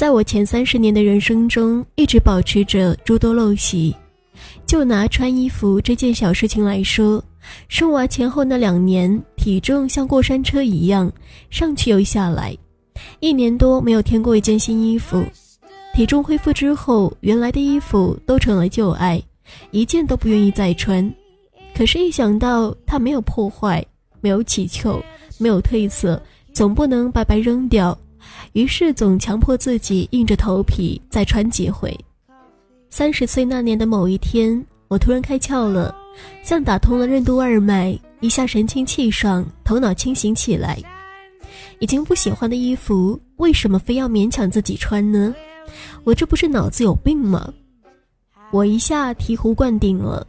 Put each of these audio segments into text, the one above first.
在我前三十年的人生中，一直保持着诸多陋习。就拿穿衣服这件小事情来说，生娃前后那两年，体重像过山车一样上去又下来，一年多没有添过一件新衣服。体重恢复之后，原来的衣服都成了旧爱，一件都不愿意再穿。可是，一想到它没有破坏，没有起球，没有褪色，总不能白白扔掉，于是总强迫自己硬着头皮再穿几回。三十岁那年的某一天，我突然开窍了，像打通了任督二脉，一下神清气爽，头脑清醒起来。已经不喜欢的衣服，为什么非要勉强自己穿呢？我这不是脑子有病吗？我一下醍醐灌顶了。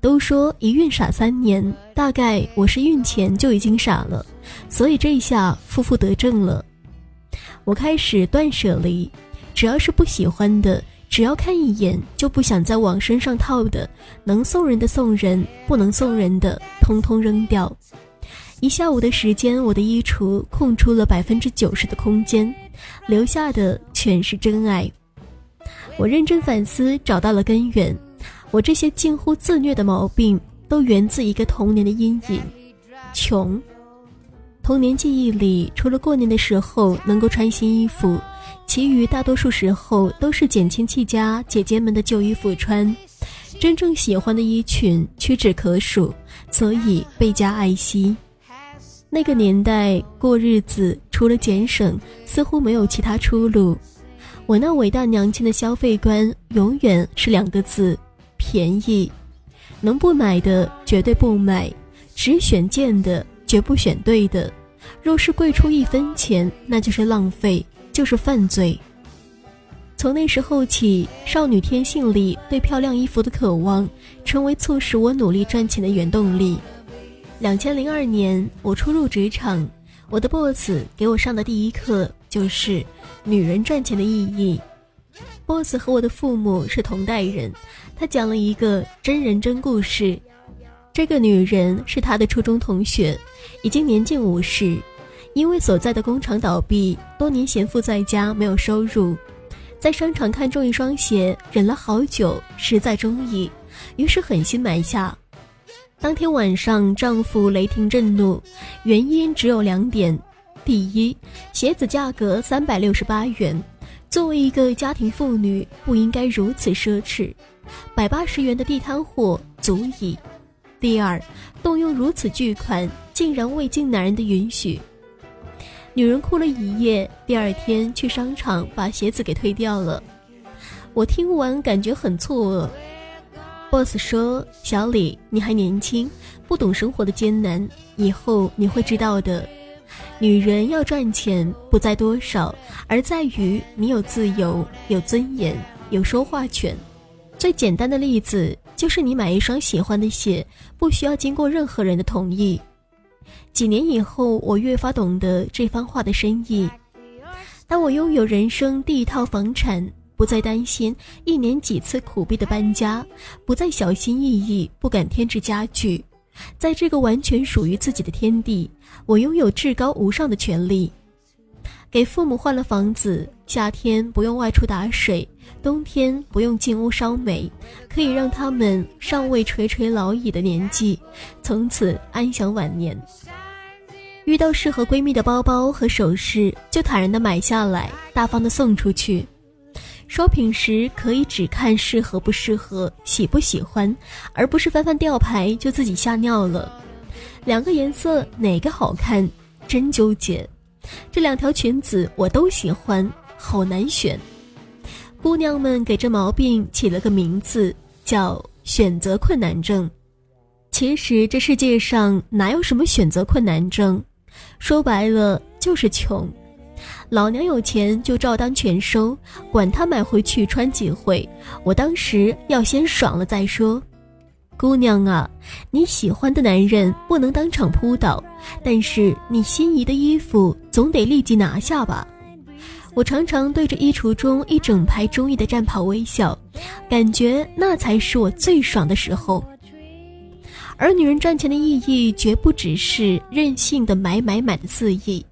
都说一孕傻三年，大概我是孕前就已经傻了，所以这一下负负得正了。我开始断舍离，只要是不喜欢的，只要看一眼就不想再往身上套的，能送人的送人，不能送人的通通扔掉。一下午的时间，我的衣橱空出了百分之九十的空间，留下的全是真爱。我认真反思，找到了根源。我这些近乎自虐的毛病，都源自一个童年的阴影——穷。童年记忆里，除了过年的时候能够穿新衣服，其余大多数时候都是捡亲戚家姐姐们的旧衣服穿。真正喜欢的衣裙屈指可数，所以倍加爱惜。那个年代过日子，除了俭省，似乎没有其他出路。我那伟大娘亲的消费观，永远是两个字。便宜，能不买的绝对不买，只选贱的，绝不选对的。若是贵出一分钱，那就是浪费，就是犯罪。从那时候起，少女天性里对漂亮衣服的渴望，成为促使我努力赚钱的原动力。两千零二年，我初入职场，我的 boss 给我上的第一课就是女人赚钱的意义。boss 和我的父母是同代人，他讲了一个真人真故事。这个女人是他的初中同学，已经年近五十，因为所在的工厂倒闭，多年闲赋在家，没有收入，在商场看中一双鞋，忍了好久，实在中意，于是狠心买下。当天晚上，丈夫雷霆震怒，原因只有两点：第一，鞋子价格三百六十八元。作为一个家庭妇女，不应该如此奢侈，百八十元的地摊货足矣。第二，动用如此巨款，竟然未经男人的允许。女人哭了一夜，第二天去商场把鞋子给退掉了。我听完感觉很错愕。boss 说：“小李，你还年轻，不懂生活的艰难，以后你会知道的。”女人要赚钱，不在多少，而在于你有自由、有尊严、有说话权。最简单的例子就是你买一双喜欢的鞋，不需要经过任何人的同意。几年以后，我越发懂得这番话的深意。当我拥有人生第一套房产，不再担心一年几次苦逼的搬家，不再小心翼翼不敢添置家具。在这个完全属于自己的天地，我拥有至高无上的权利。给父母换了房子，夏天不用外出打水，冬天不用进屋烧煤，可以让他们尚未垂垂老矣的年纪，从此安享晚年。遇到适合闺蜜的包包和首饰，就坦然的买下来，大方的送出去。收品时可以只看适合不适合、喜不喜欢，而不是翻翻吊牌就自己吓尿了。两个颜色哪个好看？真纠结。这两条裙子我都喜欢，好难选。姑娘们给这毛病起了个名字，叫选择困难症。其实这世界上哪有什么选择困难症？说白了就是穷。老娘有钱就照单全收，管他买回去穿几回，我当时要先爽了再说。姑娘啊，你喜欢的男人不能当场扑倒，但是你心仪的衣服总得立即拿下吧。我常常对着衣橱中一整排中意的战袍微笑，感觉那才是我最爽的时候。而女人赚钱的意义，绝不只是任性的买买买的肆意。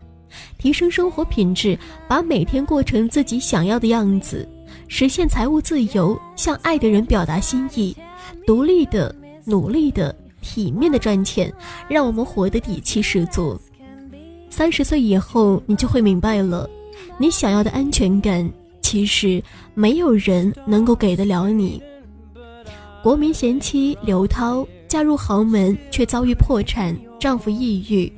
提升生活品质，把每天过成自己想要的样子，实现财务自由，向爱的人表达心意，独立的、努力的、体面的赚钱，让我们活得底气十足。三十岁以后，你就会明白了，你想要的安全感，其实没有人能够给得了你。国民贤妻刘涛嫁入豪门，却遭遇破产，丈夫抑郁。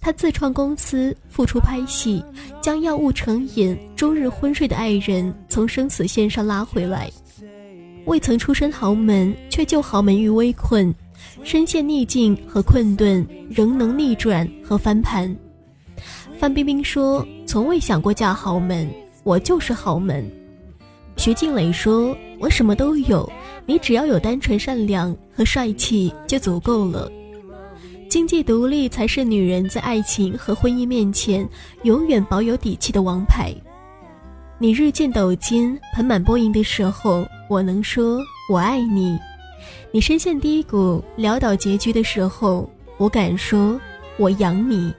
她自创公司，复出拍戏，将药物成瘾、终日昏睡的爱人从生死线上拉回来。未曾出身豪门，却救豪门于危困，身陷逆境和困顿，仍能逆转和翻盘。范冰冰说：“从未想过嫁豪门，我就是豪门。”徐静蕾说：“我什么都有，你只要有单纯善良和帅气就足够了。”经济独立才是女人在爱情和婚姻面前永远保有底气的王牌。你日渐斗金、盆满钵盈的时候，我能说我爱你；你深陷低谷、潦倒结局的时候，我敢说我养你。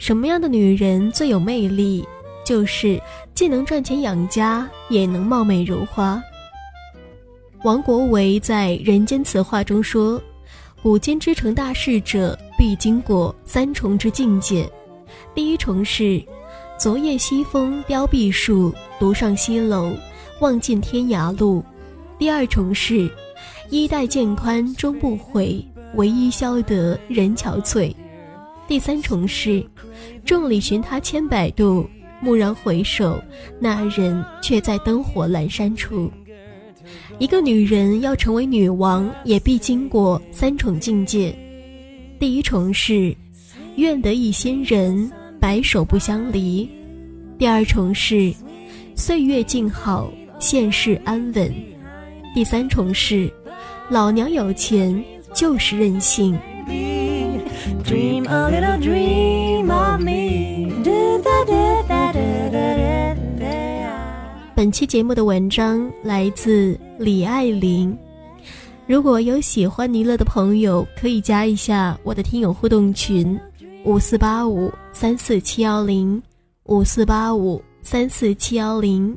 什么样的女人最有魅力？就是既能赚钱养家，也能貌美如花。王国维在《人间词话》中说。古今之成大事者，必经过三重之境界。第一重是，昨夜西风凋碧树，独上西楼，望尽天涯路。第二重是，衣带渐宽终不悔，唯一消得人憔悴。第三重是，众里寻他千百度，蓦然回首，那人却在灯火阑珊处。一个女人要成为女王，也必经过三重境界。第一重是，愿得一心人，白首不相离；第二重是，岁月静好，现世安稳；第三重是，老娘有钱就是任性。Dream little dream. 本期节目的文章来自李爱玲。如果有喜欢尼乐的朋友，可以加一下我的听友互动群：五四八五三四七幺零五四八五三四七幺零，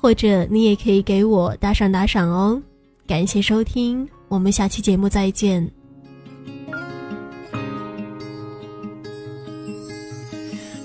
或者你也可以给我打赏打赏哦。感谢收听，我们下期节目再见。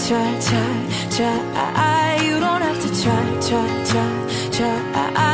Try, try, try. You don't have to try, try, try, try.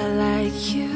I like you.